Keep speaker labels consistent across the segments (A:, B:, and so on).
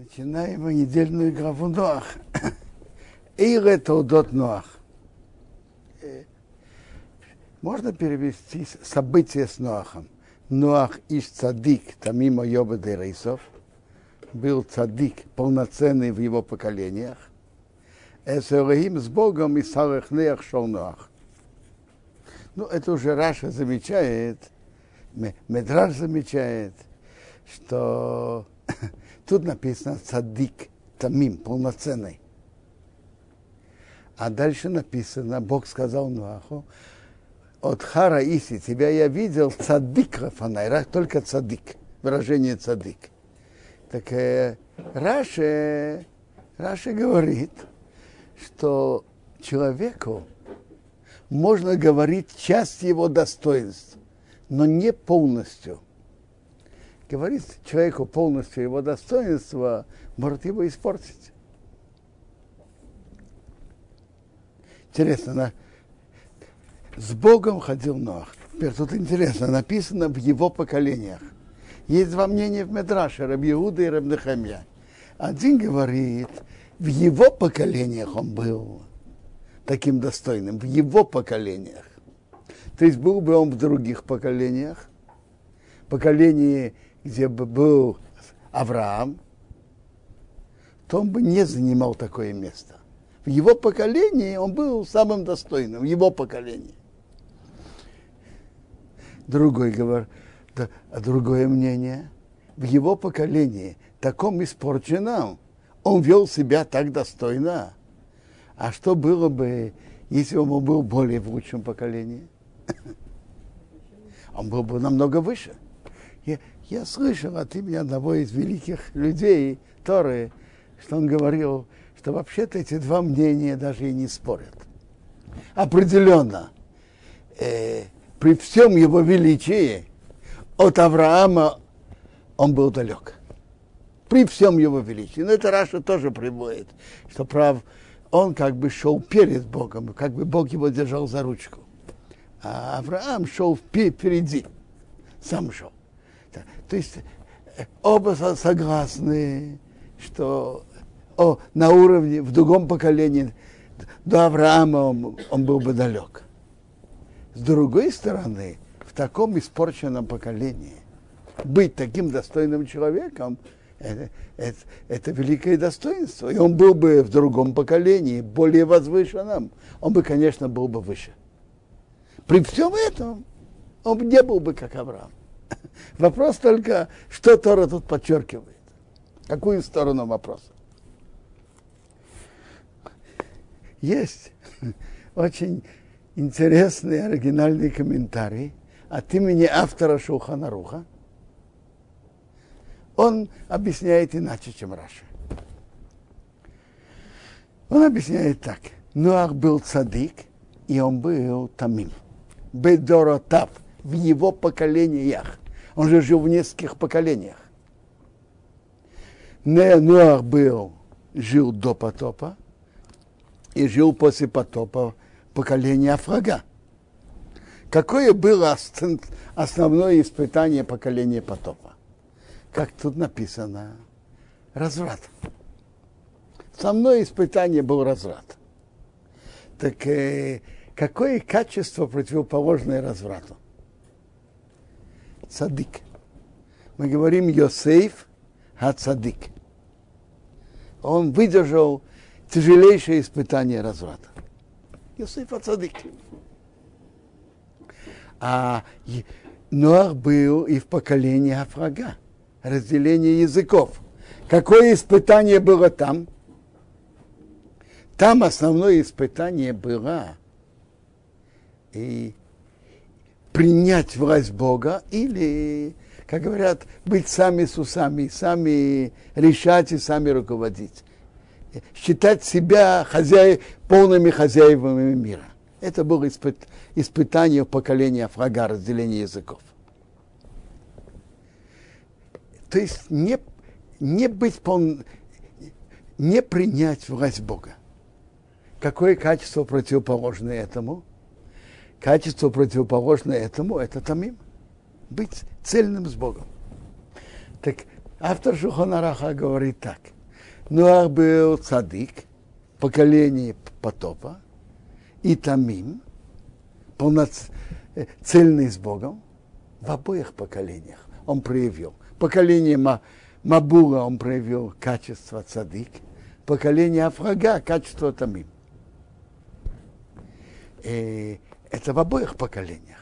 A: Начинаем недельную главу Ноах. Эйре Толдот Ноах. Э, можно перевести события с Ноахом. Ноах иш цадик, тамимо Йоба Рейсов, был цадик, полноценный в его поколениях. Эсерахим с Богом и Сарахнеях шел Ноах. Ну, это уже Раша замечает, Медраж замечает, что Тут написано цадик, тамим, полноценный. А дальше написано, Бог сказал Нуаху, от Хара Иси, тебя я видел, цадик Рафанайрах, только цадик, выражение цадик. Так э, Раши, Раши говорит, что человеку можно говорить часть его достоинств, но не полностью – говорит человеку полностью его достоинства, может его испортить. Интересно, на... с Богом ходил Ноах. Теперь тут интересно, написано в его поколениях. Есть два мнения в Медраше, Рабиуда и Рабнехамья. Один говорит, в его поколениях он был таким достойным, в его поколениях. То есть был бы он в других поколениях, поколении где бы был Авраам, то он бы не занимал такое место. В его поколении он был самым достойным, в его поколении. Другой говорит, да, а другое мнение, в его поколении, таком испорченном, он вел себя так достойно. А что было бы, если он был более в лучшем поколении? Он был бы намного выше. Я слышал от имени одного из великих людей Торы, что он говорил, что вообще-то эти два мнения даже и не спорят. Определенно, э, при всем его величии от Авраама он был далек. При всем его величии. Но это Раша тоже приводит, что прав, он как бы шел перед Богом, как бы Бог его держал за ручку. А Авраам шел впереди, сам шел. То есть э, оба согласны, что о, на уровне, в другом поколении, до Авраама он, он был бы далек. С другой стороны, в таком испорченном поколении быть таким достойным человеком, это, это, это великое достоинство. И он был бы в другом поколении, более возвышенном, он бы, конечно, был бы выше. При всем этом он не был бы как Авраам. Вопрос только, что Тора тут подчеркивает. Какую сторону вопроса? Есть очень интересный оригинальный комментарий от имени автора Шуханаруха. Он объясняет иначе, чем Раша. Он объясняет так. Нуах был цадик, и он был тамим. Бедоротав в его поколениях. Он же жил в нескольких поколениях. Нуах был, жил до потопа и жил после потопа поколение Афрага. Какое было основное испытание поколения потопа? Как тут написано? Разврат. Основное испытание был разврат. Так э, какое качество противоположное разврату? Цадик. Мы говорим Йосейф Хацадик. Он выдержал тяжелейшее испытание разврата. Йосейф Хацадик. А Ноах был и в поколении Афрага, разделение языков. Какое испытание было там? Там основное испытание было и принять власть Бога или, как говорят, быть сами с усами, сами решать и сами руководить. Считать себя хозяев, полными хозяевами мира. Это было испыт, испытание поколения Афрага, разделение языков. То есть не, не быть пол, не принять власть Бога. Какое качество противоположное этому? Качество противоположное этому – это тамим. Быть цельным с Богом. Так автор Шуханараха говорит так. Нуах был цадик, поколение потопа, и Тамим, полноцельный с Богом, в обоих поколениях он проявил. Поколение Мабула он проявил качество цадик, поколение Афрага качество Тамим. И это в обоих поколениях.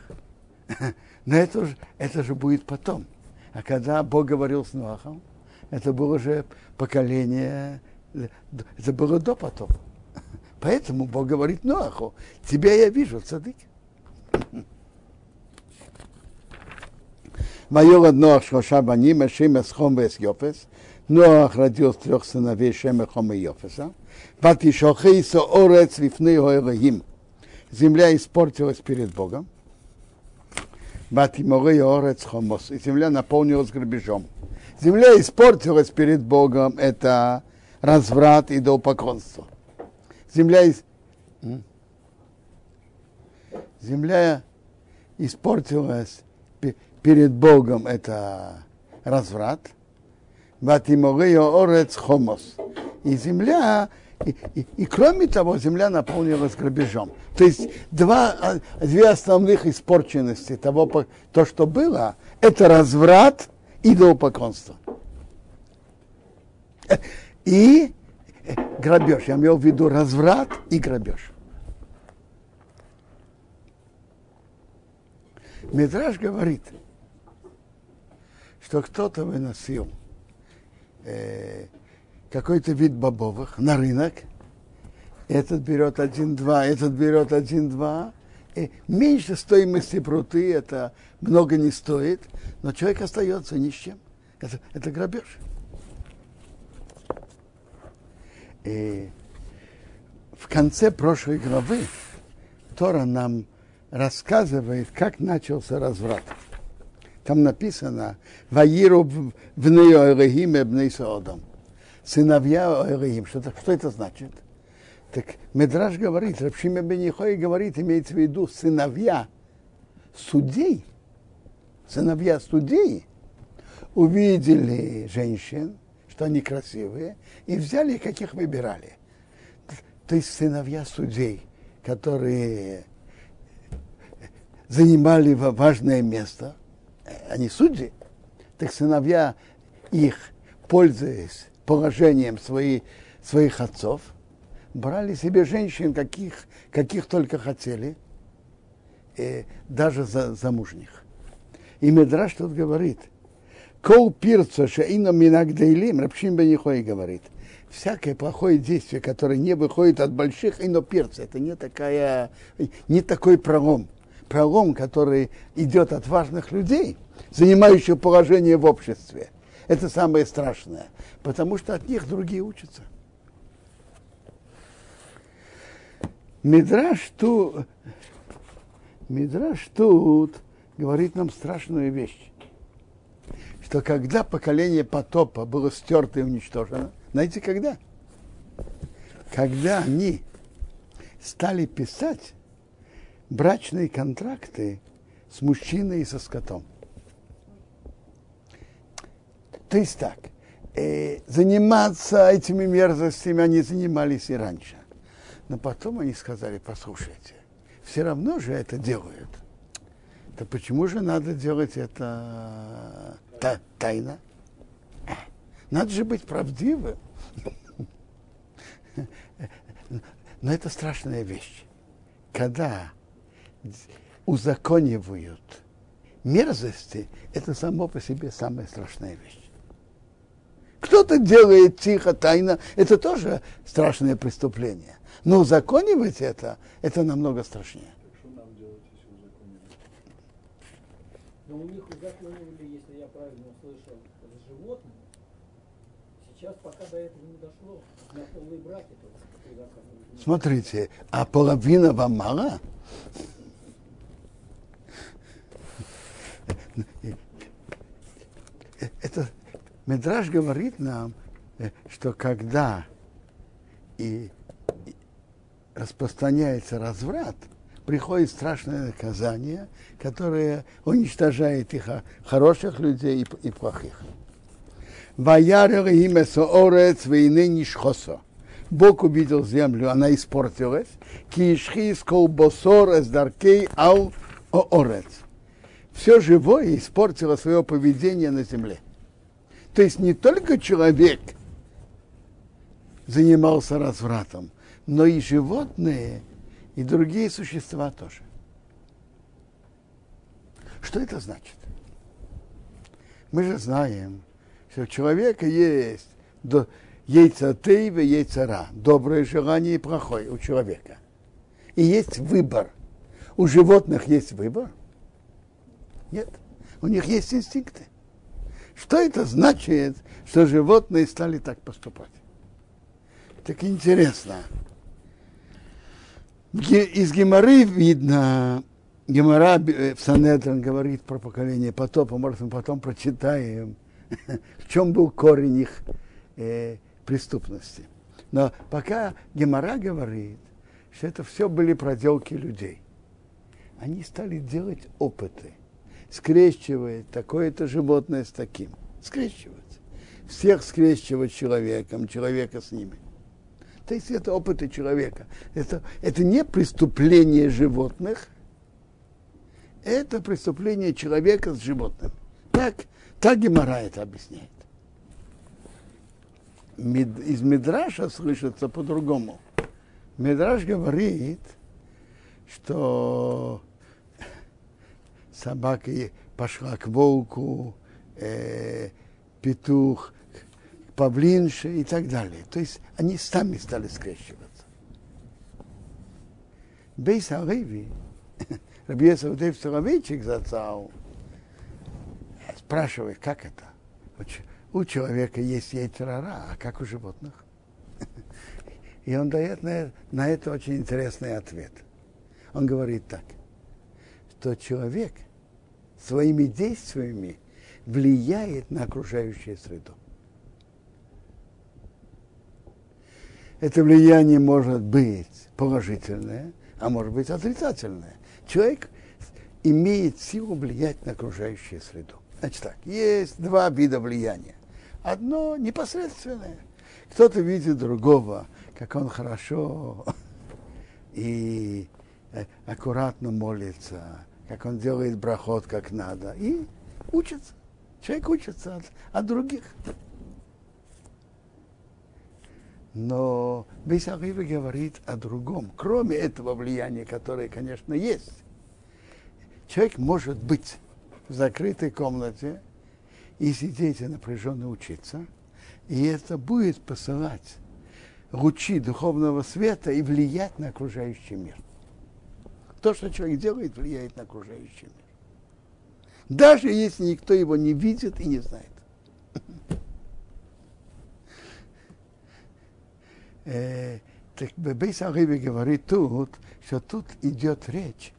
A: Но это же, это же будет потом. А когда Бог говорил с Нуахом, это было уже поколение, это было до потопа. Поэтому Бог говорит Ноаху, тебя я вижу, цадык. Майор Ноах Шлоша Баним, Эсхом Вес Йофес. Ноах родил трех сыновей Шема, Хома Йофеса. Ватишохейсо Орец Лифны Элохим. Земля испортилась перед Богом. И земля наполнилась грабежом. Земля испортилась перед Богом. Это разврат и идолопоклонство земля, из... земля испортилась перед Богом, это разврат. Ватиморео орец хомос. И земля, и, и, и кроме того, земля наполнилась грабежом. То есть два, а, две основных испорченности того, то, что было, это разврат и идолопоклонство. И грабеж. Я имел в виду разврат и грабеж. Медраж говорит, что кто-то выносил э, какой-то вид бобовых на рынок, этот берет один-два, этот берет один-два, и меньше стоимости пруты, это много не стоит, но человек остается ни с чем. Это, это грабеж. И в конце прошлой главы Тора нам рассказывает, как начался разврат. Там написано «Ваиру в Элохим и Саодом». Сыновья Элохим. Что, что это значит? Так Медраж говорит, Рабшима Бенихой говорит, имеется в виду сыновья судей, сыновья судей увидели женщин, что они красивые, и взяли, каких выбирали. То есть сыновья судей, которые занимали важное место, они судьи, так сыновья их, пользуясь положением свои, своих отцов, брали себе женщин, каких, каких только хотели, и даже за, замужних. И Медраж тут говорит – Кол пирца шаина минагдейлим, Рабшим Бенихой говорит, всякое плохое действие, которое не выходит от больших, ино перца, это не, такая, не такой пролом. Пролом, который идет от важных людей, занимающих положение в обществе. Это самое страшное, потому что от них другие учатся. Мидраш тут, Мидраш тут говорит нам страшную вещь что когда поколение потопа было стерто и уничтожено, знаете когда? Когда они стали писать брачные контракты с мужчиной и со скотом. То есть так, э, заниматься этими мерзостями они занимались и раньше. Но потом они сказали, послушайте, все равно же это делают. То почему же надо делать это та, тайна. Надо же быть правдивым. Но это страшная вещь. Когда узаконивают мерзости, это само по себе самая страшная вещь. Кто-то делает тихо, тайно, это тоже страшное преступление. Но узаконивать это, это намного страшнее.
B: Но у них узаконивали, если я правильно услышал, с животными. Сейчас пока до этого не дошло. На полные браки только
A: Смотрите, а половина вам мало? Это Медраж говорит нам, что когда и распространяется разврат, приходит страшное наказание, которое уничтожает их хороших людей и, и плохих. Бог увидел землю, она испортилась. Кишхи сколбосор с даркей ал орец. Все живое испортило свое поведение на земле. То есть не только человек занимался развратом, но и животные, и другие существа тоже. Что это значит? Мы же знаем, что у человека есть яйца тейва, яйца ра, доброе желание и плохое у человека. И есть выбор. У животных есть выбор? Нет. У них есть инстинкты. Что это значит, что животные стали так поступать? Так интересно. Из Геморы видно, Гемора э, в Санедрин говорит про поколение потопа, может, мы потом прочитаем, в чем был корень их э, преступности. Но пока Гемора говорит, что это все были проделки людей. Они стали делать опыты, скрещивать такое-то животное с таким. Скрещивать. Всех скрещивать человеком, человека с ними. То есть это опыты человека. Это, это не преступление животных, это преступление человека с животным. Так, так Гемора это объясняет. Из Мидраша слышится по-другому. Мидраш говорит, что собака пошла к волку, э, петух к и так далее. То есть они сами стали скрещиваться. Бейс Алеви, Рабьесов Дейв Соловейчик зацал, спрашивает, как это? У человека есть яйцерара, а как у животных? И он дает на, на это очень интересный ответ. Он говорит так, что человек своими действиями влияет на окружающую среду. Это влияние может быть положительное, а может быть отрицательное. Человек имеет силу влиять на окружающую среду. Значит так, есть два вида влияния. Одно непосредственное. Кто-то видит другого, как он хорошо и э, аккуратно молится, как он делает брахот как надо, и учится. Человек учится от, от других. Но Бейсахива говорит о другом, кроме этого влияния, которое, конечно, есть. Человек может быть в закрытой комнате и сидеть и напряженно учиться, и это будет посылать лучи духовного света и влиять на окружающий мир. То, что человек делает, влияет на окружающий мир даже если никто его не видит и не знает. э, так Бейс Арыби говорит тут, что тут идет речь.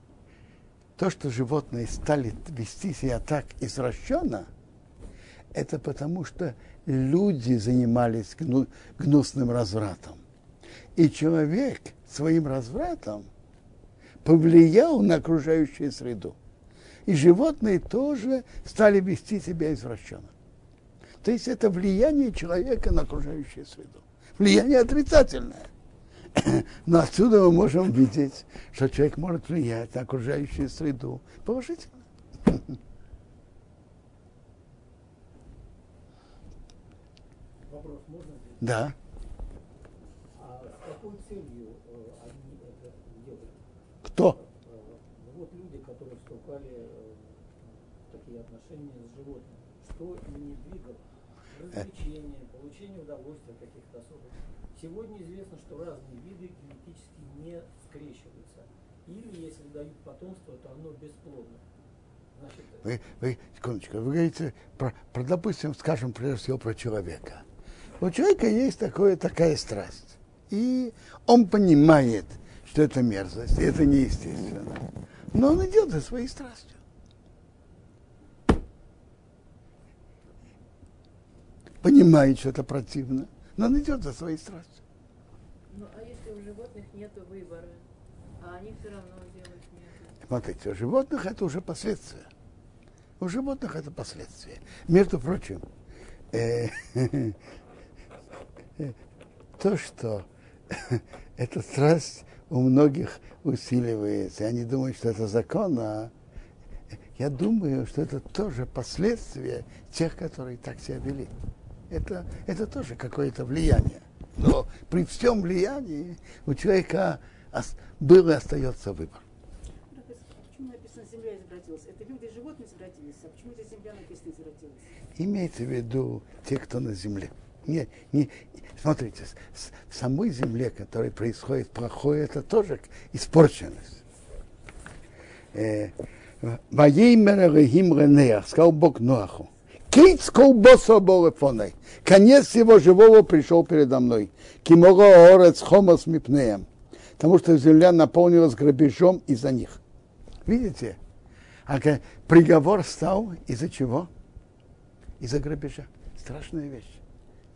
A: То, что животные стали вести себя так извращенно, это потому, что люди занимались гну, гнусным развратом. И человек своим развратом повлиял на окружающую среду и животные тоже стали вести себя извращенно. То есть это влияние человека на окружающую среду. Влияние отрицательное. Но отсюда мы можем видеть, что человек может влиять на окружающую среду положительно.
B: Вопрос можно?
A: Да.
B: А с какой целью э, они это делают?
A: Кто?
B: отношения с животными, что ими двигало, развлечения, получение удовольствия каких-то особых. Сегодня известно, что разные виды генетически не скрещиваются. Или если дают потомство, то оно бесплодно. Значит,
A: вы, вы, секундочку, вы говорите про, про, допустим, скажем, прежде всего, про человека. У человека есть такое, такая страсть. И он понимает, что это мерзость, и это неестественно. Но он идет за своей страстью. понимает, что это противно, но он идет за своей страстью.
C: Ну, а если у животных нет выбора, а они все равно делают нет?
A: Смотрите, у животных это уже последствия. У животных это последствия. Между прочим, э, то, что эта страсть у многих усиливается, они думают, что это закон, а я думаю, что это тоже последствия тех, которые так себя вели. Это, это тоже какое-то влияние. Но при всем влиянии у человека был и остается выбор.
D: Почему написано «земля извратилась»? Это люди и животные извратились, а почему здесь земля написано извратилась?
A: Имеется в виду те, кто на земле. Не, не, смотрите, в самой земле, которой происходит плохое, это тоже испорченность. Э, сказал Бог Ноаху. Кейц колбоса болефоной. Конец его живого пришел передо мной. Кимого орец хомос мипнеем. Потому что земля наполнилась грабежом из-за них. Видите? А приговор стал из-за чего? Из-за грабежа. Страшная вещь.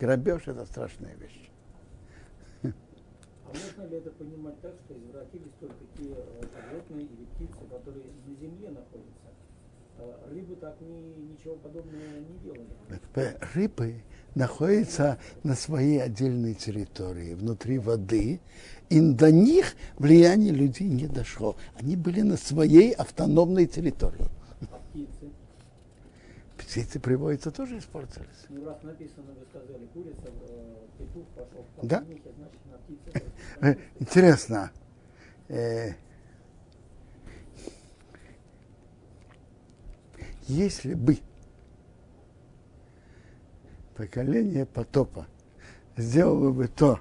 A: Грабеж – это страшная вещь.
B: А можно ли это понимать так, что извратились только те э, животные или птицы, которые на земле находятся? А рыбы так ни, ничего подобного не делали.
A: Рыбы находятся на своей отдельной территории, внутри воды, и до них влияние людей не дошло. Они были на своей автономной территории.
B: А птицы?
A: Птицы приводятся тоже испортились.
B: Ну, раз написано, вы сказали, курица, э, петух пошел
A: Да.
B: значит, на птице.
A: Э, Интересно. э, Если бы поколение потопа сделало бы то,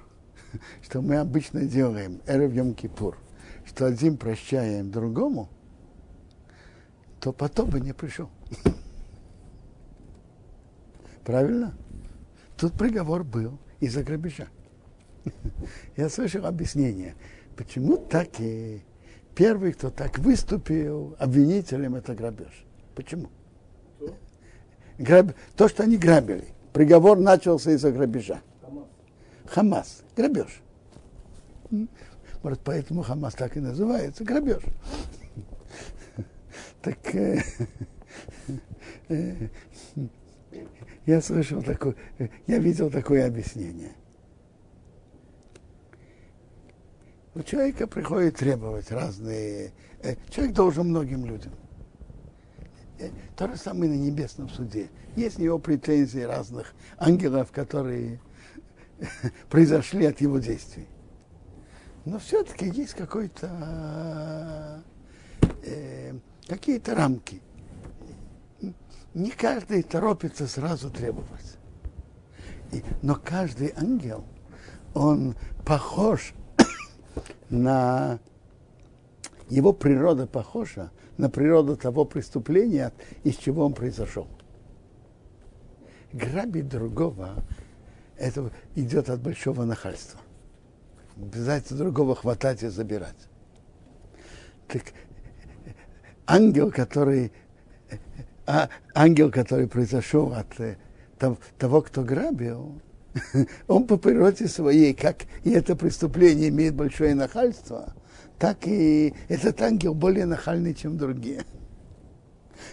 A: что мы обычно делаем, Эрев Йом Кипур, что один прощаем другому, то потоп бы не пришел. Правильно? Тут приговор был из-за грабежа. Я слышал объяснение, почему так и первый, кто так выступил обвинителем, это грабеж. Почему? Граб... То, что они грабили. Приговор начался из-за грабежа.
B: Хамас.
A: Грабеж. Может, поэтому Хамас так и называется. Грабеж. Так э, э, я слышал такое, я видел такое объяснение. У человека приходит требовать разные... э, Человек должен многим людям. Э, То же самое на небесном суде. Есть у него претензии разных ангелов, которые произошли от его действий. Но все-таки есть какой-то э, какие-то рамки. Не каждый торопится сразу требовать. И- но каждый ангел, он похож на его природа похожа на природу того преступления, из чего он произошел. Грабить другого, это идет от большого нахальства. Обязательно другого хватать и забирать. Так ангел, который, а, ангел, который произошел от э, того- кто грабил, он по природе своей, как и это преступление имеет большое нахальство, так и этот ангел более нахальный, чем другие.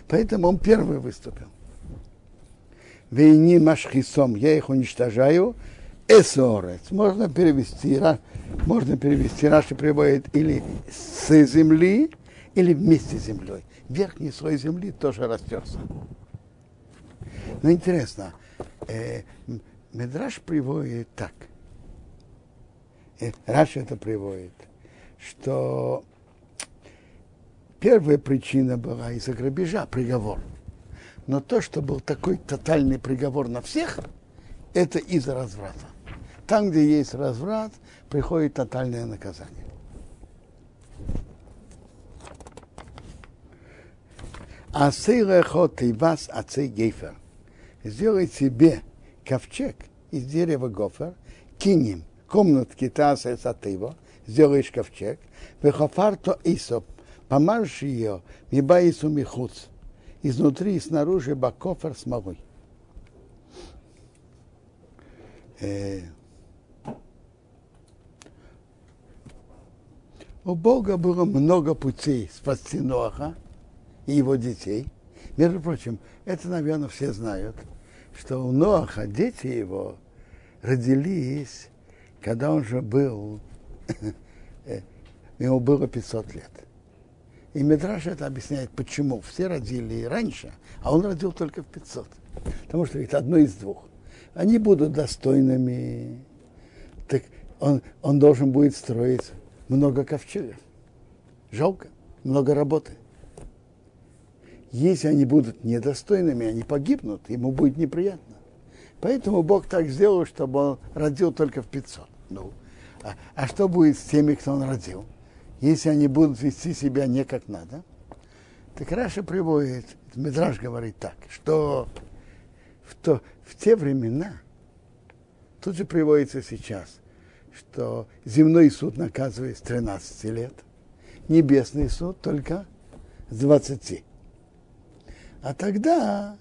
A: Поэтому он первый выступил. Вейни машхисом, я их уничтожаю, эсорец. Можно перевести, можно перевести, Раши приводит или с земли, или вместе с землей. Верхний слой земли тоже растерся. Но интересно, э, М- Медраш приводит так. Э, Раши это приводит, что первая причина была из-за грабежа, приговор. Но то, что был такой тотальный приговор на всех, это из-за разврата. Там, где есть разврат, приходит тотальное наказание. Асейрехот и вас ацей гейфер. Сделай себе ковчег из дерева гофер, кинем комнатки таса сатыва, сделаешь ковчег, вехофарто исоп, помажь ее, мибаису михуц, изнутри и снаружи бакофер смолой. У Бога было много путей спасти Ноаха и его детей. Между прочим, это, наверное, все знают, что у Ноаха дети его родились, когда он же был, ему было 500 лет. И Медраж это объясняет, почему. Все родили раньше, а он родил только в 500. Потому что это одно из двух. Они будут достойными. Так он, он должен будет строить много ковчегов. Жалко, много работы. Если они будут недостойными, они погибнут, ему будет неприятно. Поэтому Бог так сделал, чтобы он родил только в 500. Ну, а, а что будет с теми, кто он родил? Если они будут вести себя не как надо, так Раша приводит, Медраж говорит так, что в, то, в те времена, тут же приводится сейчас, что земной суд наказывает с 13 лет, небесный суд только с 20. А тогда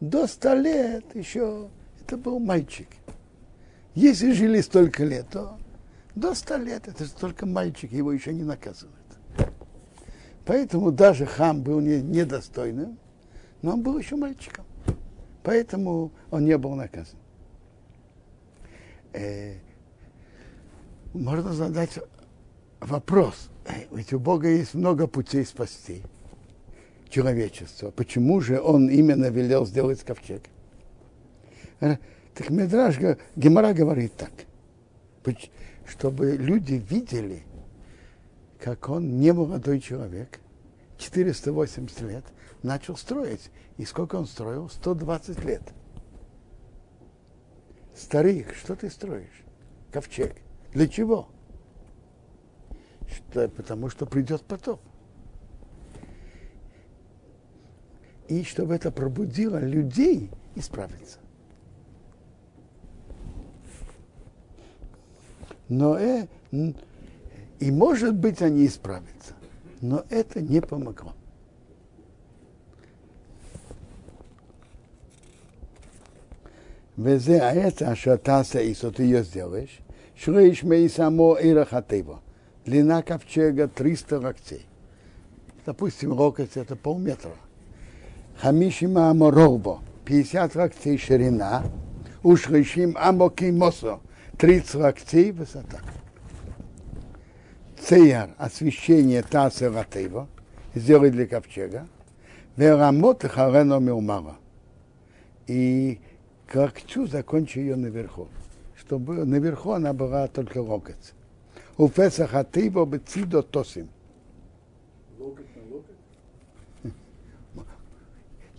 A: до 100 лет еще это был мальчик. Если жили столько лет, то до 100 лет это же только мальчик, его еще не наказывают. Поэтому даже хам был не, недостойным, но он был еще мальчиком. Поэтому он не был наказан. Э, можно задать вопрос. Ведь у Бога есть много путей спасти человечество. Почему же он именно велел сделать ковчег? Э, так Медраж Гемора говорит так, чтобы люди видели, как он не молодой человек, 480 лет, начал строить. И сколько он строил? 120 лет. Старик, что ты строишь? Ковчег. Для чего? Что, потому что придет потоп. И чтобы это пробудило людей исправиться. Но э, и может быть они исправятся. Но это не помогло. וזה העץ אשר תעשה איסו, ты ее сделаешь, шлейш мей само ирахатево. Длина ковчега 300 локтей. Допустим, локоть это полметра. Хамишима аморорбо, 50 локтей ширина, ушлишим амоки мосо, 30 локтей высота. Цеяр, освещение Таса Латева, сделай для ковчега, Верамот Харено Милмара. И когтю закончи ее наверху, чтобы наверху она была только локоть. У Песаха Атева Бецидо Тосим.
E: Локоть?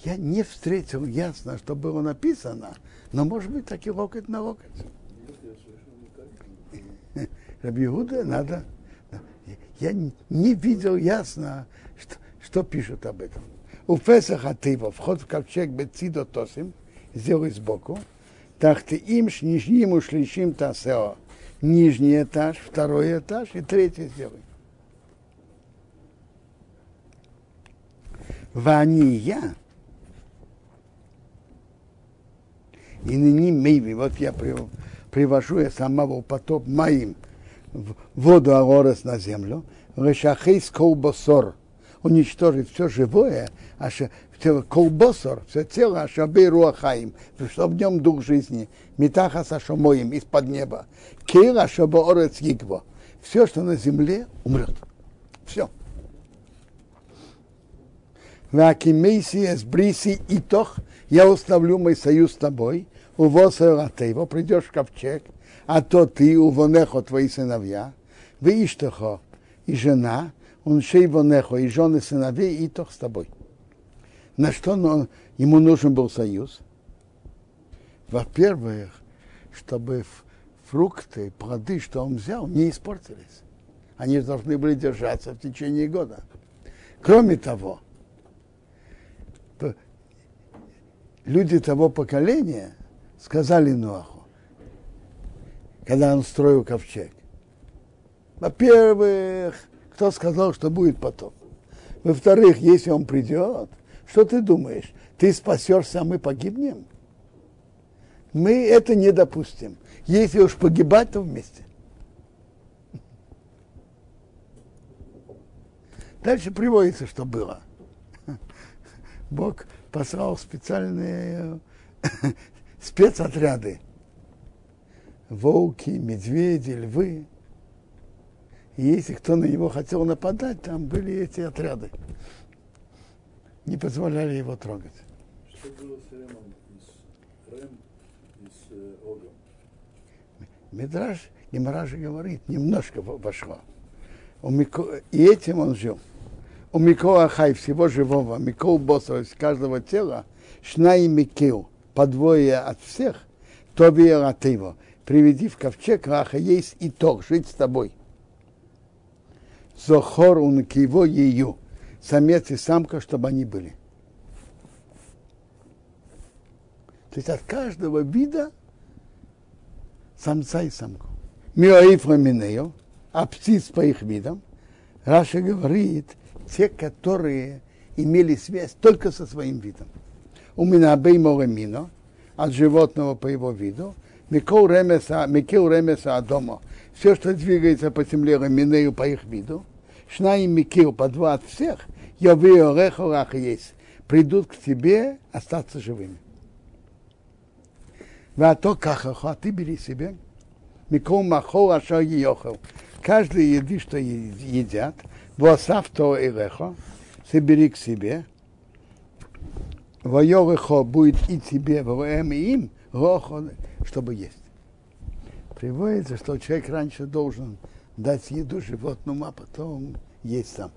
A: Я не встретил ясно, что было написано, но может быть таки локоть на локоть. Рабиуда надо. Я не видел ясно, что, что пишут об этом. У Песаха Тыва, вход в ковчег Бецидо Тосим, сделай сбоку. Так ты им нижним ушлищим тасео. Нижний этаж, второй этаж и третий сделай. Вания. И ныне мейви, вот я привожу я самого потоп моим в воду Агорес на землю, Решахейс колбосор, уничтожить все живое, а колбосор, все тело, ашабей руахаим, что в нем дух жизни, метаха сашомоим, из-под неба, кейла шабоорец гигво, все, что на земле, умрет. Все. Вакимейси эс бриси итох, я установлю мой союз с тобой, увоса его, придешь в ковчег, а то ты, увонехо, твои сыновья, вы иштехо, и жена, он шейвонехо, и жены сыновей, и тох с тобой. На что он, ему нужен был союз? Во-первых, чтобы фрукты, плоды, что он взял, не испортились. Они должны были держаться в течение года. Кроме того, люди того поколения сказали Ноаху, когда он строил ковчег. Во-первых, кто сказал, что будет потоп? Во-вторых, если он придет, что ты думаешь? Ты спасешься, а мы погибнем? Мы это не допустим. Если уж погибать, то вместе. Дальше приводится, что было. Бог послал специальные спецотряды. Волки, медведи, львы. И если кто на него хотел нападать, там были эти отряды. Не позволяли его трогать.
E: Что было с Ремом из Рем из э, Огом?
A: Мидраш и Маражи говорит, немножко Мико- И этим он жил. У Микола Хай, всего живого, Микол Босса, из каждого тела, Шна и Микил, по двое от всех, Тоби от его. Приведи в ковчег, Раха, есть итог, жить с тобой. Зохор он его ее, самец и самка, чтобы они были. То есть от каждого вида самца и самку. Миоифра минею, а птиц по их видам. Раша говорит, те, которые имели связь только со своим видом. У меня бейморемино, от животного по его виду, микол ремеса, микил ремеса дома. Все, что двигается по земле, реминею по их виду. Шна и микил по два от всех, я рах есть. Придут к тебе остаться живыми. А то кахахо, а ты бери себе. Микол махол ашо йохел. Каждый еды, что едят, восав то и лехо, собери к себе. Воерехо будет и тебе, воем и им, рохо, чтобы есть. Приводится, что человек раньше должен дать еду животному, а потом есть сам.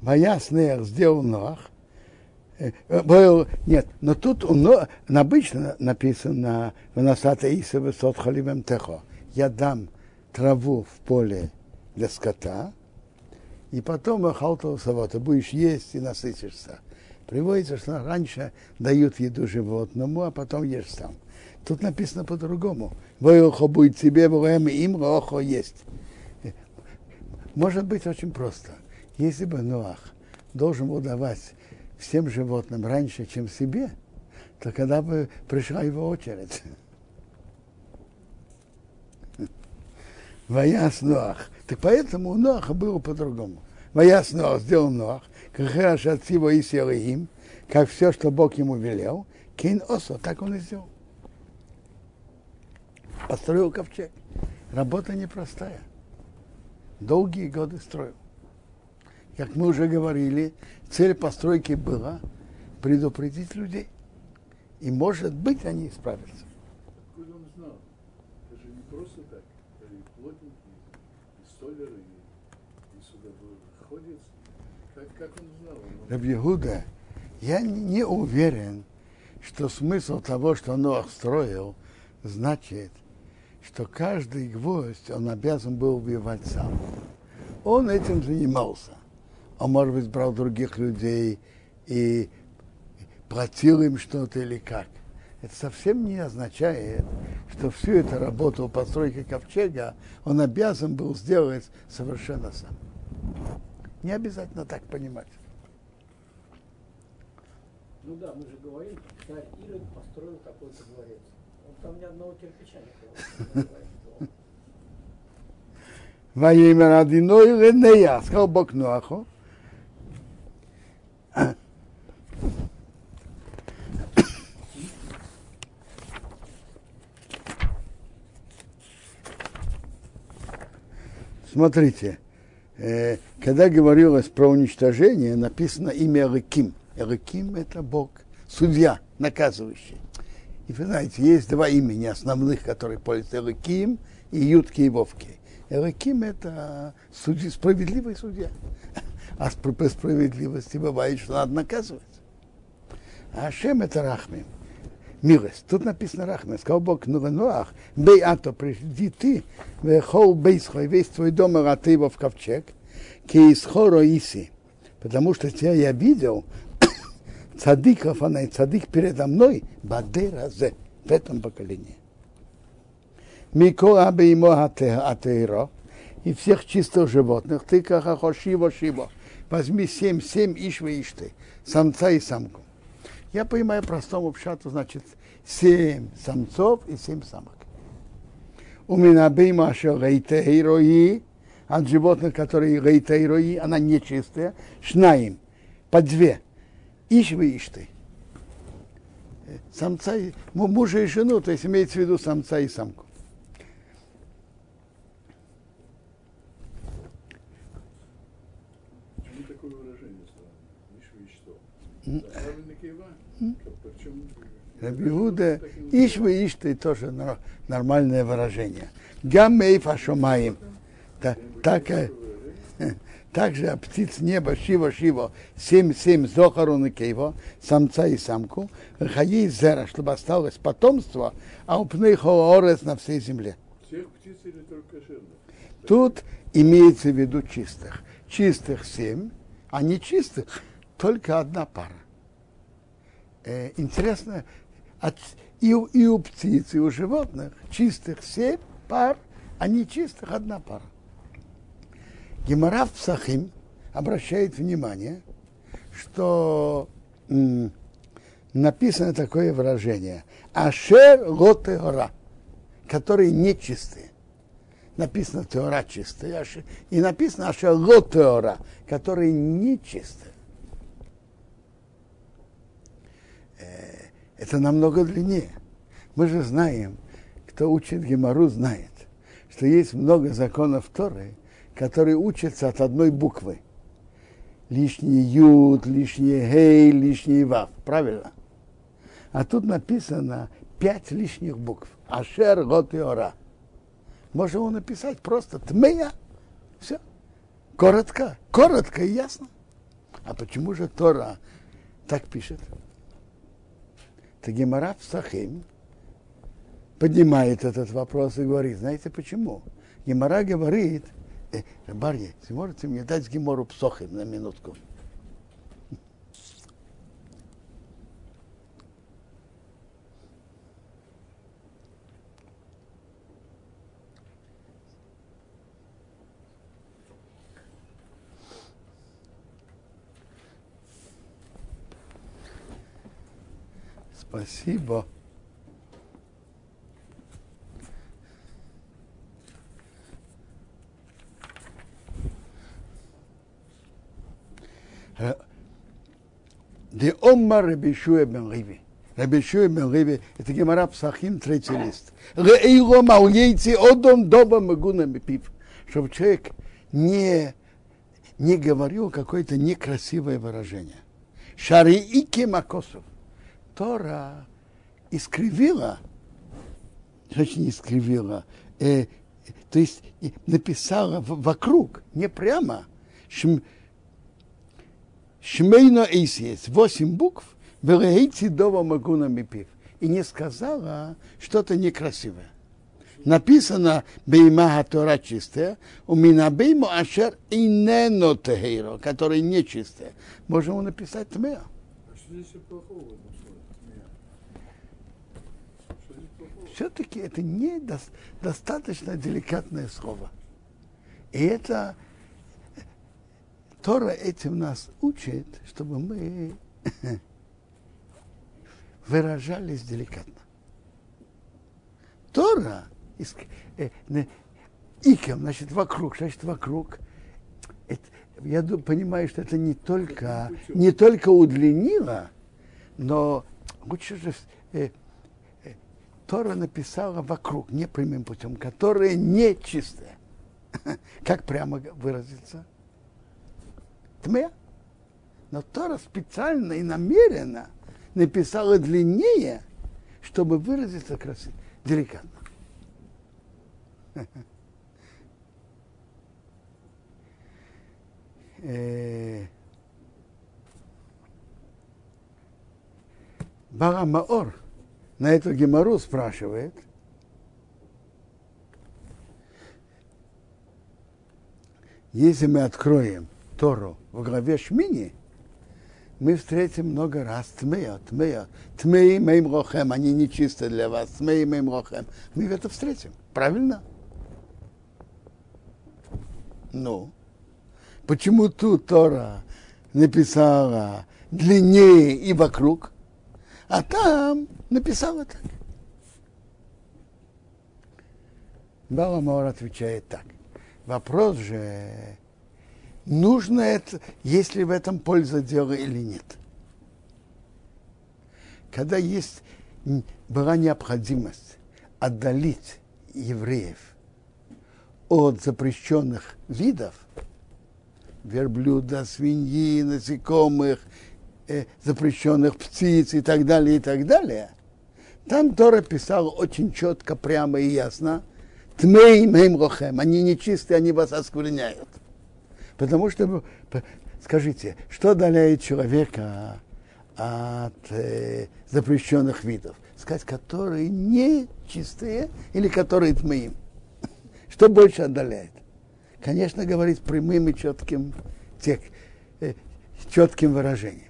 A: Моя снех сделал Ноах. Э, был- Нет, но тут Но- обычно написано в Насата Иса Высот Халивем Техо. Я дам траву в поле для скота, и потом Халтова Савата будешь есть и насытишься. Приводится, что раньше дают еду животному, а потом ешь сам. Тут написано по-другому. Воехо будет тебе, воем им рохо есть. Может быть очень просто. Если бы Ноах должен был давать всем животным раньше, чем себе, то когда бы пришла его очередь. Ваяс Ноах. Так поэтому у Ноаха было по-другому. Ваяс Ноах сделал Ноах, как хорошо от его и им, как все, что Бог ему велел, Кейн Осо, так он и сделал. Построил ковчег. Работа непростая. Долгие годы строил. Как мы уже говорили, цель постройки была предупредить людей. И, может быть, они исправятся.
E: Откуда он знал? Это же не просто так. Это и плотники, и столеры, и, и судоходец. Как, как он знал? Он-
A: Рабьегуда, я не, уверен, что смысл того, что Ноах строил, значит, что каждый гвоздь он обязан был убивать сам. Он этим занимался. Он, может быть, брал других людей и платил им что-то или как. Это совсем не означает, что всю эту работу постройки ковчега он обязан был сделать совершенно сам. Не обязательно так понимать.
B: Ну да, мы же говорим, царь Ирод построил какой-то дворец. Он там ни одного кирпича не положил.
A: Ваимер Адиной Ренея, сказал Бог Ноаху. Смотрите, э, когда говорилось про уничтожение, написано имя Эреким. Эреким – это Бог, судья, наказывающий. И вы знаете, есть два имени основных, которые пользуются Эреким и Ютки и Вовки. Эреким – это судья, справедливый судья. А по справедливости бывает, что надо наказывать. А Ашем – это Рахмим. Милость. Тут написано Рахмим. Сказал Бог ну Ноах, бей ато, приди ты, вехол бейсхо, и весь твой дом, а ты его в ковчег, кейсхоро иси. Потому что тебя я видел, цадиков, она и цадик передо мной, бадеразе, в этом поколении. Мико абе имо атеиро, и всех чистых животных, ты кахахо шиво шиво, возьми семь, семь ишвы ишты, самца и самку. Я понимаю простому пшату, значит, семь самцов и семь самок. У меня бейма рейте от животных, которые рейте она нечистая, шнаим, по две. Ишвы ишты. самца, мужа и жену, то есть имеется в виду самца и самку.
E: Почему такое выражение странное? Ишва и что?
A: М.
E: Да, Правильно кива? Причем...
A: Рабиуда, иш вы иш ты тоже нор- нормальное выражение. Гаммей фашомаем. Та- Так, также от птиц неба Шива Шива, семь, семь Зохару на Кейво, самца и самку, Хаи Зера, чтобы осталось потомство, а у Орес на всей земле.
E: Всех птиц или только кошерных?
A: Тут имеется в виду чистых. Чистых семь, а нечистых только одна пара. Э, интересно, от, и, у, и у птиц, и у животных чистых семь пар, а нечистых одна пара. Гемора в Псахим обращает внимание, что м, написано такое выражение «Ашер лотеора», которые нечистые написано теора чистая, аш- и написано аша ло теора, которые нечистые. Это намного длиннее. Мы же знаем, кто учит Гемору, знает, что есть много законов Торы, которые учатся от одной буквы. Лишний юд, лишний гей, лишний вав. Правильно? А тут написано пять лишних букв. Ашер гот и ора. Можно его написать просто тмея. Все. Коротко. Коротко и ясно. А почему же Тора так пишет? Это Гемара в Сахим поднимает этот вопрос и говорит, знаете почему? Гемара говорит, э, Барье, вы можете мне дать Гемору Псохим на минутку? Спасибо. Де Омар Рабишуя бен Риви. Рабишуя бен Риви, это Гемара Псахим, третий лист. Реэйро мауейци одом доба магуна пив. Чтобы человек не, не говорил какое-то некрасивое выражение. Шари ики макосов. Тора искривила, значит, не искривила, э, то есть написала вокруг, не прямо, шм, Шмейно Эйсиес, восемь букв, Велейти Дова Магуна Мипив, и не сказала что-то некрасивое. Написано Бейма Тора чистая, у меня Бейму Ашер и Нено Техейро, который нечистая. Можем написать Тмея.
E: А что здесь плохого в этом слове? Змея? Что
A: все-таки это недостаточно деликатное слово. И это Тора этим нас учит, чтобы мы выражались деликатно. Тора, э, не- икем, значит, вокруг, значит, вокруг. Это- я понимаю, что это не только, не только удлинило, но лучше же э, Тора написала вокруг, не прямым путем, которые нечистые. Как прямо выразиться? Тьме. Но Тора специально и намеренно написала длиннее, чтобы выразиться красиво, деликатно. Э, Барамаор на эту гемору спрашивает, если мы откроем Тору в главе Шмини, мы встретим много раз тмея, тмея, тмеи моим рохем, они нечисты для вас, тмеи моим рохем. Мы это встретим, правильно? Ну, почему тут Тора написала длиннее и вокруг, а там написала так? Баламор отвечает так. Вопрос же, нужно это, есть ли в этом польза дела или нет. когда есть, была необходимость отдалить евреев от запрещенных видов, верблюда, свиньи, насекомых, э, запрещенных птиц и так далее, и так далее, там Тора писал очень четко, прямо и ясно, Тмей мейм рохем, они нечистые, они вас оскверняют. Потому что, скажите, что отдаляет человека от э, запрещенных видов? Сказать, которые не чистые или которые тмеим? Что больше отдаляет? Конечно, говорить прямым и четким, тек, э, четким выражением.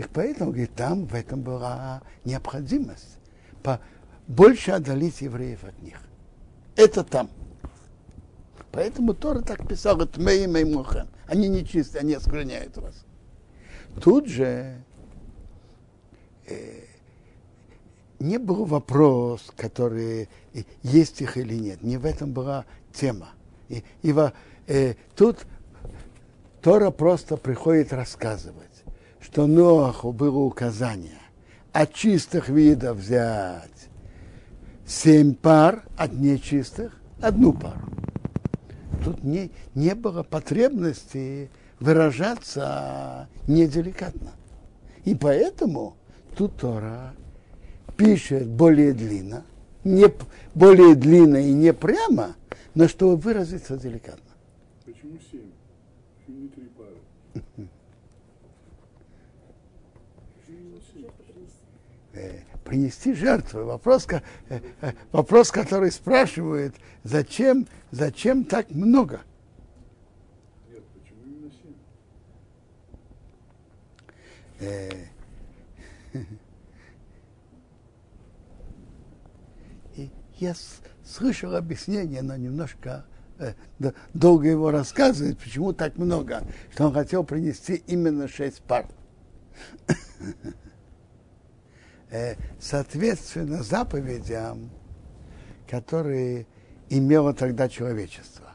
A: Так поэтому, говорит, там в этом была необходимость по, больше отдалить евреев от них. Это там. Поэтому Тора так писал, это мей мей мухем. Они нечистые, они оскверняют вас. Тут же э, не был вопрос, который э, есть их или нет. Не в этом была тема. И, и во- э, тут Тора просто приходит рассказывать, что Ноаху было указание от чистых видов взять семь пар, от нечистых одну пару. Тут не, не было потребности выражаться неделикатно. И поэтому тут Тора пишет более длинно, не, более длинно и не прямо, но чтобы выразиться деликатно.
E: Почему семь? Почему не три пары? Почему именно семь?
A: э, принести жертву. Вопрос, э, э, вопрос, который спрашивает, зачем, зачем так много?
E: Нет, почему именно семь?
A: Э, И я слышал объяснение, но немножко э, долго его рассказывает, почему так много, что он хотел принести именно шесть пар. Э, Соответственно, заповедям, которые имело тогда человечество.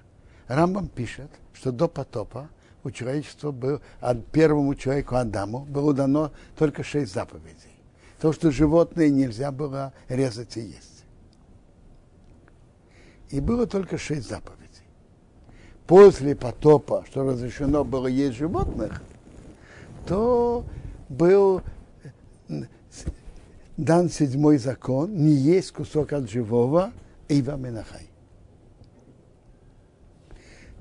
A: Рамбам пишет, что до потопа у человечества был, от первому человеку Адаму было дано только шесть заповедей. То, что животные нельзя было резать и есть. И было только шесть заповедей. После потопа, что разрешено было есть животных, то был дан седьмой закон, не есть кусок от живого, Ива Менахай.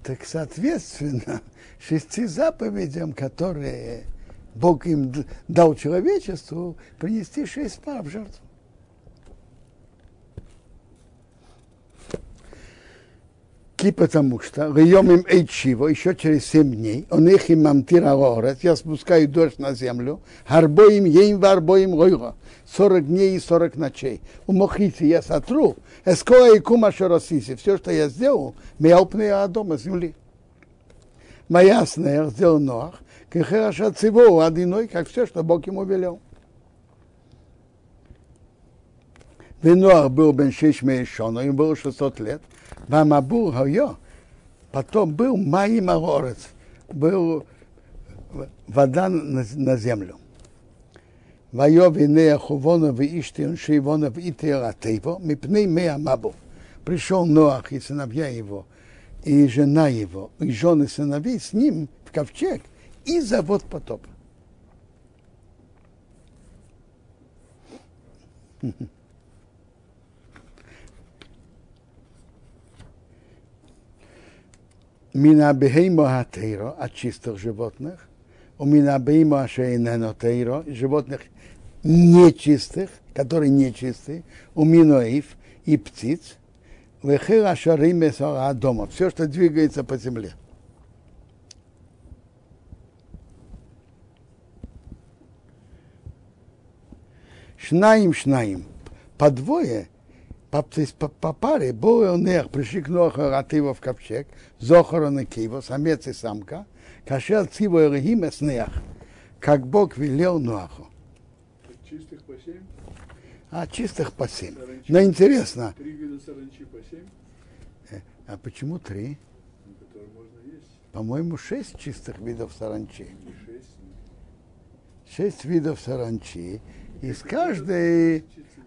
A: Так, соответственно, шести заповедям, которые Бог им дал человечеству, принести шесть пар в жертву. Ки потому что льем им эйчиво, еще через семь дней, он их им мамтир алорет, я спускаю дождь на землю, харбоим ейм варбоим лойго, сорок дней и сорок ночей. У мохите я сотру, эскоа и кума шаросиси, все, что я сделал, мяупные дома земли. Моя снех сделал Ноах, кехераша цивоу одиной, как все, что Бог ему велел. Венуах был бен шеш мейшона, ему было 600 лет. Вамабур Хайо, потом был Маим Агорец, был вода на, на землю. Вайо вине Хувона в Иштион Шивона в Итиратево, мипней Мея Мабу. Пришел Ноах и сыновья его, и жена его, и жены сыновей с ним в ковчег, и завод потопа. Минабеймо Хатейро от чистых животных, у Минабеймо Ашейнено Тейро, животных нечистых, которые нечистые, у Миноив и птиц, Вехера Шарим дома, все, что двигается по земле. Шнаим, шнаим, по двое, то есть по, по паре, был нех, пришли к Ноху Ратива в ковчег, Зохорон и Киво, самец и самка, кашел Циво Эргим снех, как Бог велел Ноху.
E: Чистых по семь,
A: А чистых по семь.
E: Саранчи.
A: Но интересно,
E: три вида саранчи по семь,
A: а почему три?
E: ну, которые можно есть.
A: По-моему, шесть чистых видов саранчи.
E: Шесть.
A: шесть видов саранчи. Из каждой...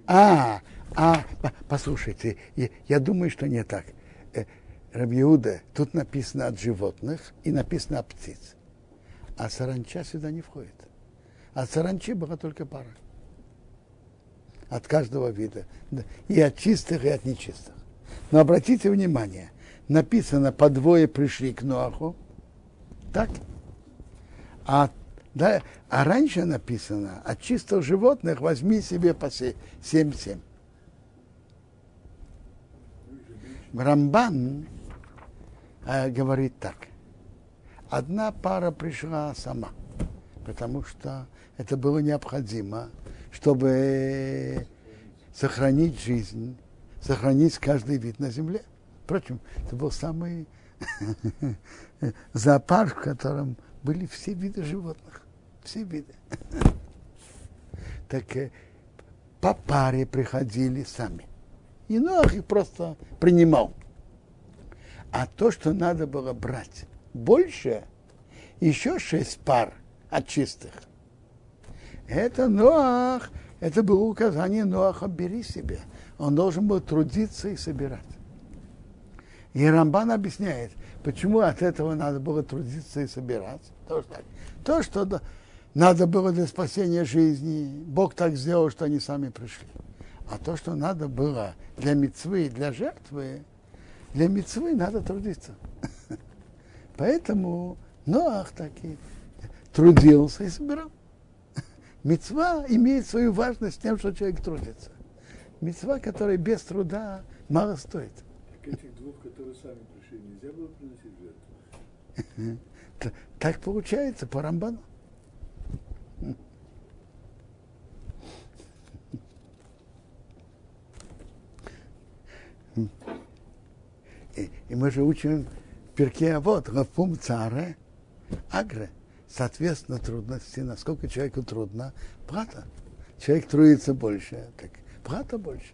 A: А, а, по- послушайте, я, я думаю, что не так. Э, Рабиуда, тут написано от животных и написано от птиц. А саранча сюда не входит. От саранчи была только пара. От каждого вида. Да, И от чистых, и от нечистых. Но обратите внимание, написано, по двое пришли к Ноаху, так? А, да, а раньше написано, от чистых животных возьми себе по се- семь-семь. Рамбан э, говорит так. Одна пара пришла сама, потому что это было необходимо, чтобы сохранить жизнь, сохранить каждый вид на земле. Впрочем, это был самый зоопарк, в котором были все виды животных. Все виды. Так э, по паре приходили сами. И Ноах их просто принимал. А то, что надо было брать больше, еще шесть пар от чистых. Это Ноах, это было указание Ноаха, бери себе. Он должен был трудиться и собирать. И Рамбан объясняет, почему от этого надо было трудиться и собираться. То, что, так. то, что надо было для спасения жизни, Бог так сделал, что они сами пришли. А то, что надо было для мецвы и для жертвы, для мецвы надо трудиться. Поэтому Ноах таки трудился и собирал. Мецва имеет свою важность тем, что человек трудится. Мецва, которая без труда мало стоит.
E: Так этих двух, которые сами пришли, нельзя было приносить жертву.
A: Так получается по Рамбану. И, и мы же учим перке, вот, Рафум Царе, Агре. Соответственно, трудности, насколько человеку трудно, брата. Человек трудится больше, так брата больше.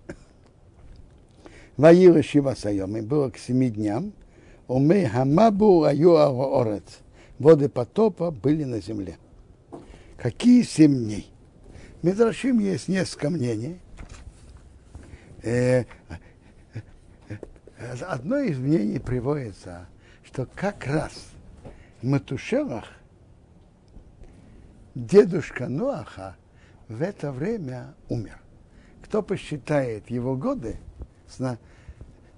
A: Ваира Шива Сайоми было к семи дням, Умей Хамабу Аю Орец. Воды потопа были на земле. Какие семь дней? В Мидрашим есть несколько мнений. Э, Одно из мнений приводится, что как раз в Матушелах дедушка Ноаха в это время умер. Кто посчитает его годы с, на-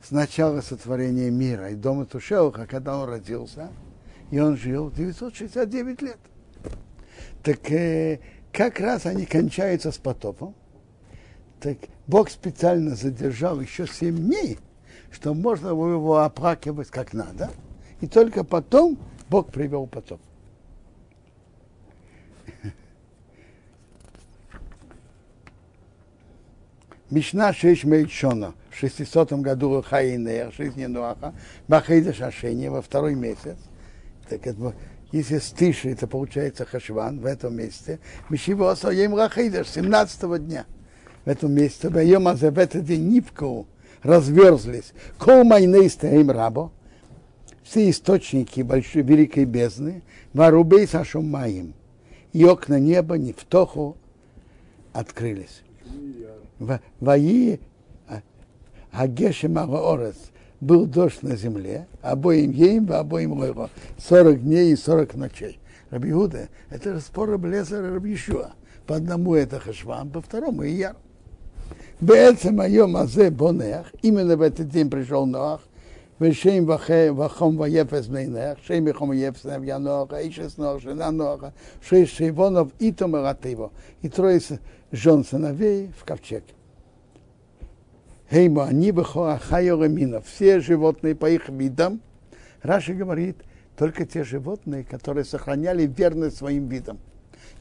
A: с начала сотворения мира и дома Тушелаха, когда он родился, и он жил 969 лет. Так э, как раз они кончаются с потопом. Так Бог специально задержал еще 7 дней, что можно его оплакивать как надо. И только потом Бог привел потоп. Мишна Шеш Мейчона в 600 году Хаинея, жизни Нуаха, Бахейда Шашени во второй месяц. Так это, если стыши, это получается Хашван в этом месте. Мишива Осоем Рахейдаш 17 дня. В этом месте, в этот день Нивку разверзлись. Кол майнейста им рабо, все источники большой великой бездны, варубей сашом маим, и окна неба не в тоху открылись. Ваи а, Агешем Орес был дождь на земле, обоим ейм, обоим лойго, 40 дней и 40 ночей. Раби Иуда, это же спор Раблезера и Рабишуа. По одному это Хашвам, по второму Ияр. בעצם היום הזה בונח, именно в этот день пришел Ноах, ושם וחום ויפס בני נח, שם וחום ויפס נביא נוח, איש אס נוח, שנה נוח, шесть шейвонов и томаратыво, и трое с- жен сыновей в ковчег. Хейму, они бехора хайоремина, все животные по их видам. Раши говорит, только те животные, которые сохраняли верность своим видам.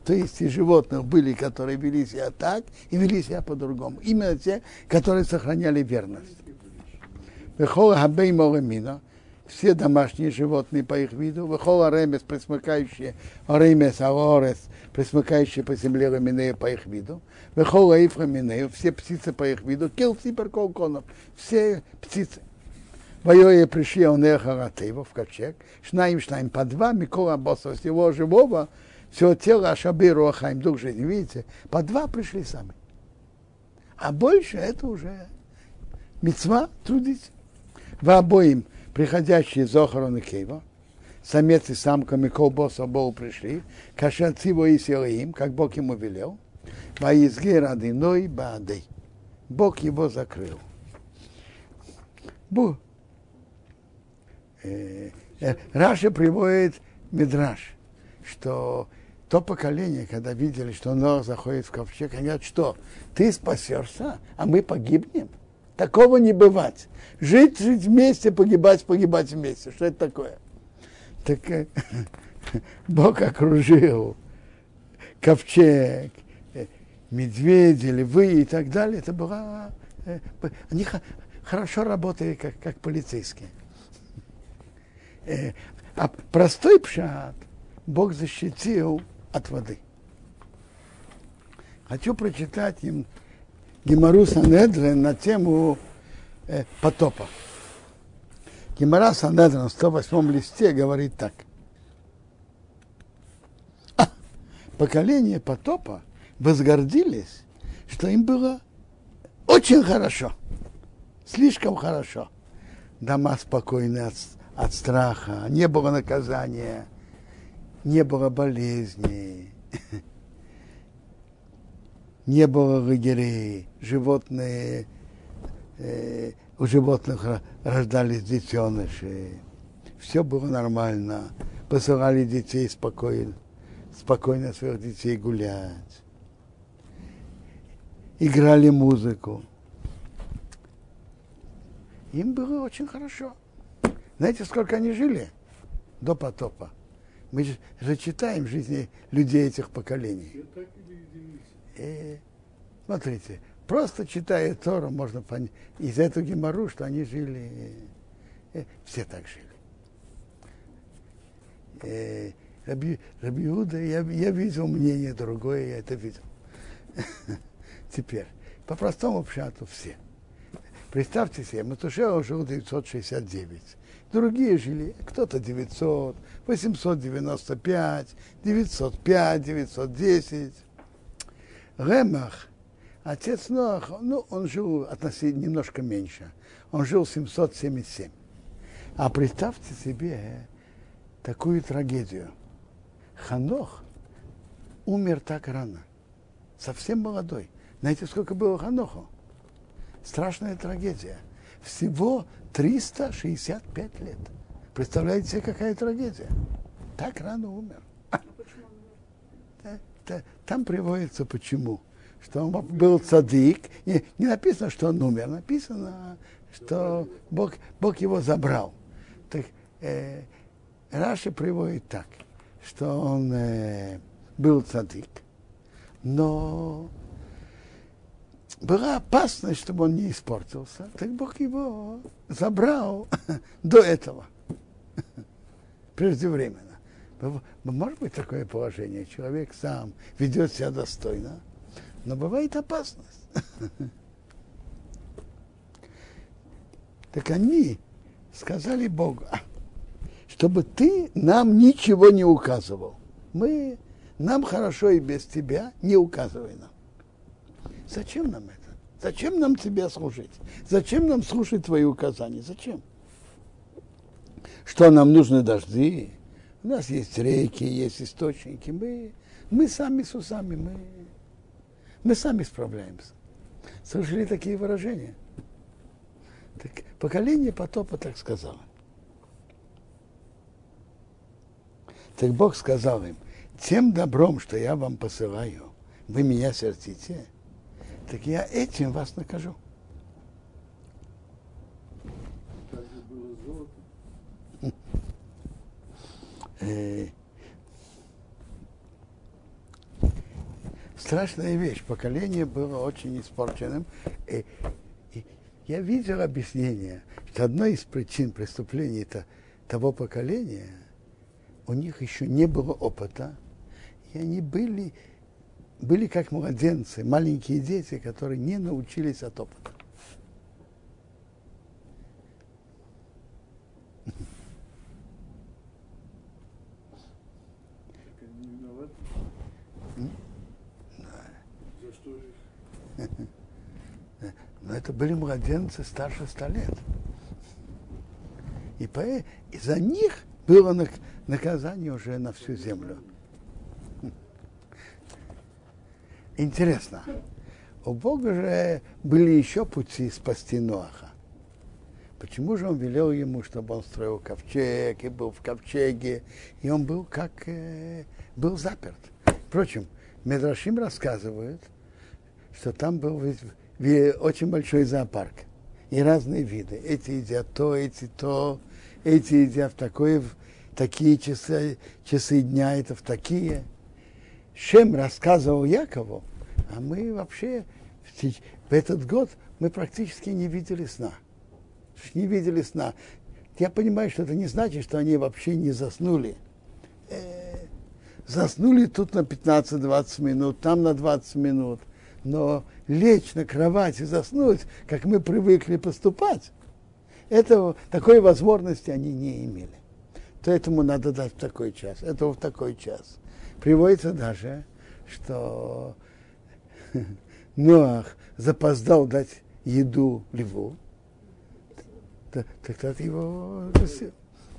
A: То есть и животных были, которые вели себя так и вели себя по-другому. Именно те, которые сохраняли верность. Вехола хабей моремина, все домашние животные по их виду, вехола ремес, присмыкающие, ремес, аорес, присмыкающие по земле реминею по их виду, вехола ифраминею, все птицы по их виду, келси перколконов, все птицы. Воюя пришли он Эхаратева в ковчег, шнаим шнаим по два, Микола Босса, всего живого, все тело Ашабиру Ахаим, дух жизни, видите, по два пришли сами. А больше это уже мецва трудить. В обоим приходящие из Охорона Кейва, самец и самка Микол Босс обоу пришли, Кашацива и Силаим, как Бог ему велел, Ваизге Радиной Баадей. Бог его закрыл. Бу. Э, э, Раша приводит Мидраш, что то поколение, когда видели, что Нох заходит в ковчег, они говорят, что ты спасешься, а мы погибнем. Такого не бывать. Жить, жить вместе, погибать, погибать вместе. Что это такое? Так э, Бог окружил ковчег, э, медведи, львы и так далее. Это была... э, Они хорошо работали как, как полицейские. А простой пшат Бог защитил от воды. Хочу прочитать им Гемару Санедрин на тему э, потопа. Гемара Санедрин в 108 листе говорит так. А, поколение потопа возгордились, что им было очень хорошо, слишком хорошо. Дома спокойны от, от страха, не было наказания, не было болезней, не было лагерей, животные, э, у животных рождались детеныши, все было нормально, посылали детей спокойно, спокойно своих детей гулять, играли музыку. Им было очень хорошо. Знаете, сколько они жили до потопа? Мы же, же читаем жизни людей этих поколений. И, смотрите, просто читая Тору, можно понять из этого гемору, что они жили, э, все так жили. Э, Раби, Раби Иуда, я, я видел мнение другое, я это видел. Теперь, по простому пшату все. Представьте себе, Матушева жил 969, другие жили, кто-то 900, 895, 905, 910. Ремах, отец Ноах, ну, он жил относительно немножко меньше. Он жил 777. А представьте себе такую трагедию. Ханох умер так рано, совсем молодой. Знаете, сколько было Ханоху? Страшная трагедия. Всего 365 лет. Представляете себе, какая трагедия? Так рано умер.
D: А
A: Там приводится почему. Что он был цадик. Не, не написано, что он умер, написано, что Бог, Бог его забрал. Так, э, Раши приводит так, что он э, был цадик, но была опасность, чтобы он не испортился. Так Бог его забрал до этого, преждевременно. Может быть такое положение, человек сам ведет себя достойно, но бывает опасность. Так они сказали Богу, «А, чтобы ты нам ничего не указывал. Мы, нам хорошо и без тебя, не указывай нам. Зачем нам это? Зачем нам тебя служить? Зачем нам слушать твои указания? Зачем? Что нам нужны дожди? У нас есть реки, есть источники. Мы, мы сами с усами, мы, мы сами справляемся. Слышали такие выражения? Так, поколение потопа так сказало. Так Бог сказал им, тем добром, что я вам посылаю, вы меня сердите, так я этим вас накажу. Э, страшная вещь. Поколение было очень испорченным. Э, и я видел объяснение, что одной из причин преступлений это, того поколения, у них еще не было опыта, и они были, были как младенцы, маленькие дети, которые не научились от опыта. Но это были младенцы старше ста лет. И, по, и за них было наказание уже на всю землю. Интересно. У Бога же были еще пути спасти Ноаха. Почему же он велел ему, чтобы он строил ковчег и был в ковчеге, и он был как э, был заперт? Впрочем, Медрашим рассказывают, что там был ве- очень большой зоопарк и разные виды. Эти едят то, эти то, эти едят в такое, в такие часы, часы дня, это в такие. Шем рассказывал Якову, а мы вообще в, этот год мы практически не видели сна. Не видели сна. Я понимаю, что это не значит, что они вообще не заснули. Э, заснули тут на 15-20 минут, там на 20 минут. Но лечь на кровать и заснуть, как мы привыкли поступать, этого, такой возможности они не имели. То этому надо дать в такой час, этого в такой час. Приводится даже, что Ноах запоздал дать еду льву, так тот его...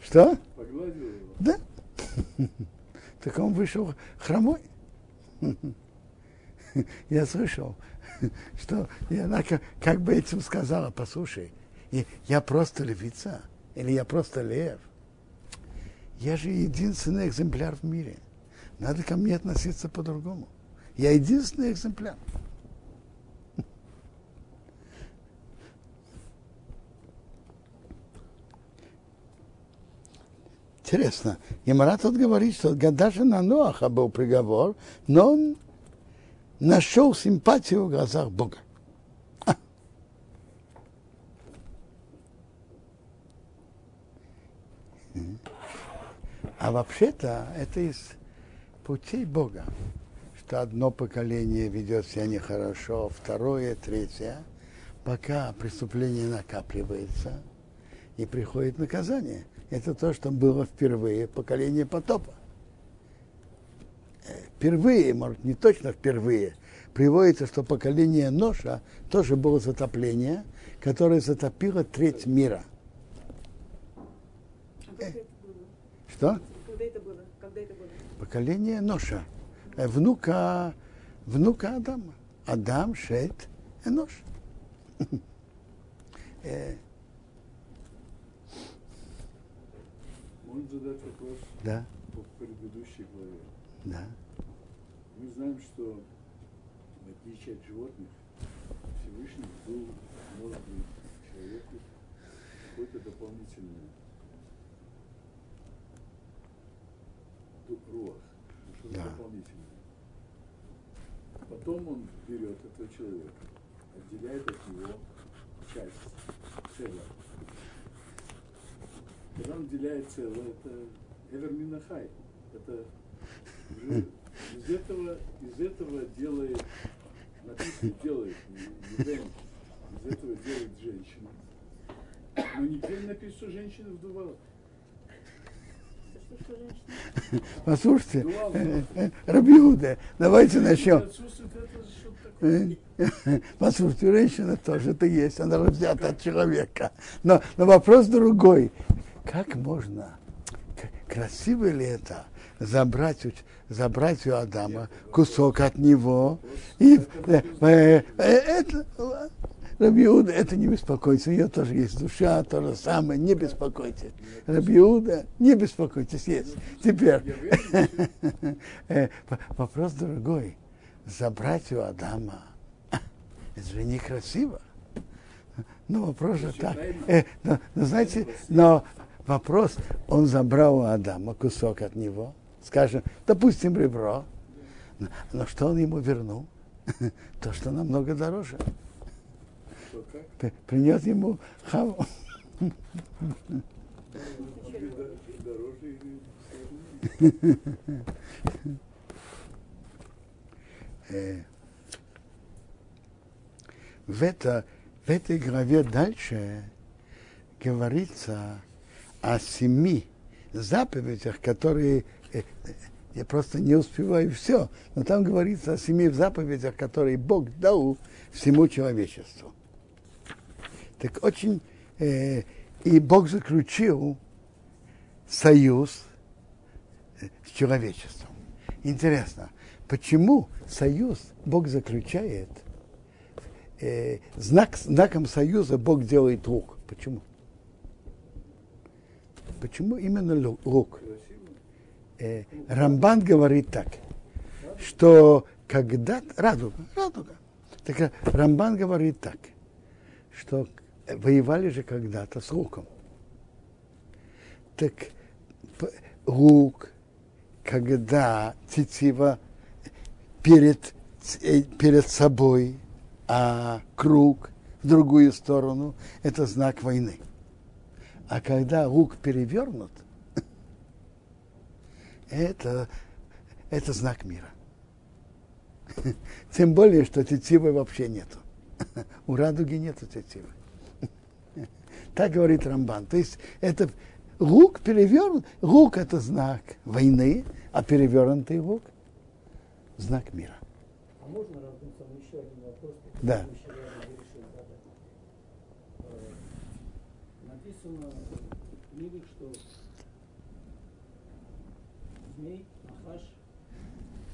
A: Что?
E: Погладил его.
A: Да. Так он вышел хромой. Я слышал, что и она как, как бы этим сказала, послушай, я просто львица, или я просто лев. Я же единственный экземпляр в мире. Надо ко мне относиться по-другому. Я единственный экземпляр. Интересно, Ямара тут говорит, что даже на Ноаха был приговор, но он нашел симпатию в глазах Бога. А. А вообще-то это из путей Бога, что одно поколение ведет себя нехорошо, второе, третье, пока преступление накапливается и приходит наказание. Это то, что было впервые, поколение потопа. Э, Впервые, может, не точно впервые, приводится, что поколение Ноша тоже было затопление, которое затопило треть мира.
D: А было?
A: Что?
D: Когда это было? Когда это было?
A: Поколение Ноша, э, внука, внука Адама. Адам, Шет, Энош. Э,
E: Можно задать вопрос
A: Да,
E: по предыдущей главе.
A: да.
E: Мы знаем, что в отличие от животных, Всевышний был может быть человеку какой-то дополнительный руах, что-то
A: Да.
E: дополнительное. Потом он берет этого человека, отделяет от него часть, целое. Когда он отделяет целое, это Эвер Минахай. Это уже из этого, из этого делает, написано, делает из этого делает женщину. Но нигде не написано, что женщина вдувала.
D: Женщина?
A: Послушайте, э, э, Рабиуда, давайте начнем. Э, Послушайте, у женщины тоже это есть, она взята от человека. Но, но вопрос другой. Как можно, красиво ли это, забрать, забрать у Адама кусок от него? И, э, э, это, Рабиуда, это не беспокойтесь, у нее тоже есть душа, то же самое, не беспокойтесь. Рабиуда, не беспокойтесь, есть. Теперь, э, вопрос другой. Забрать у Адама, это же некрасиво. Ну, вопрос же так. Э, но, знаете, но вопрос, он забрал у Адама кусок от него, скажем, допустим, ребро, но что он ему вернул? То, что намного дороже. П- Принес ему хаву. Э, в, это, в этой главе дальше говорится о семи заповедях, которые э, я просто не успеваю все, но там говорится о семи заповедях, которые Бог дал всему человечеству. Так очень... э, и Бог заключил союз э, с человечеством. Интересно, почему союз Бог заключает? Э, знак, знаком союза Бог делает лук. Почему? Почему именно лу- лук? Э, Рамбан говорит так, что когда радуга, радуга. Так э, Рамбан говорит так, что воевали же когда-то с луком. Так лук, когда тетива перед, э, перед собой, а круг в другую сторону, это знак войны. А когда лук перевернут, это, это знак мира. Тем более, что тетивы вообще нету. У радуги нету тетивы. Так говорит Рамбан. То есть это лук перевернут. Лук это знак войны, а перевернутый лук знак мира.
B: А можно Равдунцам еще один вопрос?
A: Да.
B: Э, Написано в книгах, что змей Ахаш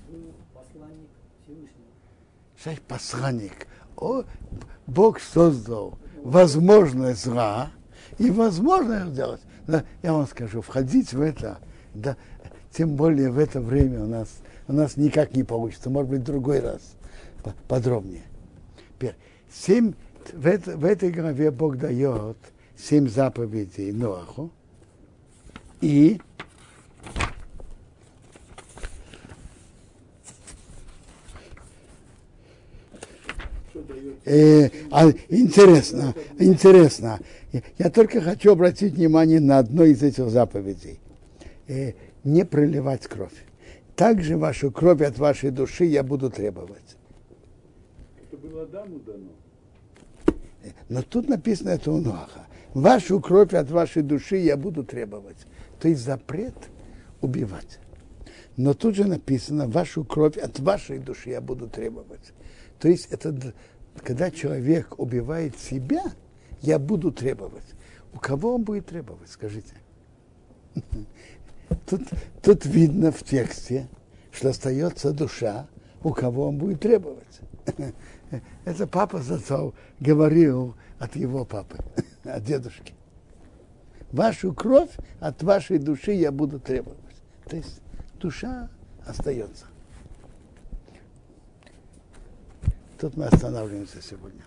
B: был посланник Всевышнего.
A: Посланник. О, Бог создал возможность зла и возможность сделать. Я вам скажу, входить в это, да, тем более в это время у нас, у нас никак не получится. Может быть, в другой раз по- подробнее. Теперь, семь, в, это- в этой главе Бог дает семь заповедей Ноаху. И Э, а, интересно, интересно. Я- только хочу обратить внимание на одну из этих заповедей. Э, не проливать кровь. Также вашу кровь от вашей души я буду требовать.
E: Это было Адаму дано.
A: Но тут написано это у Ноаха. Вашу кровь от вашей души я буду требовать. То есть запрет убивать. Но тут же написано, вашу кровь от вашей души я буду требовать. То есть это когда человек убивает себя, я буду требовать. У кого он будет требовать, скажите? Тут, тут видно в тексте, что остается душа, у кого он будет требовать. Это папа Зацов говорил от его папы, от дедушки. Вашу кровь от вашей души я буду требовать. То есть душа остается. Тут мы останавливаемся сегодня.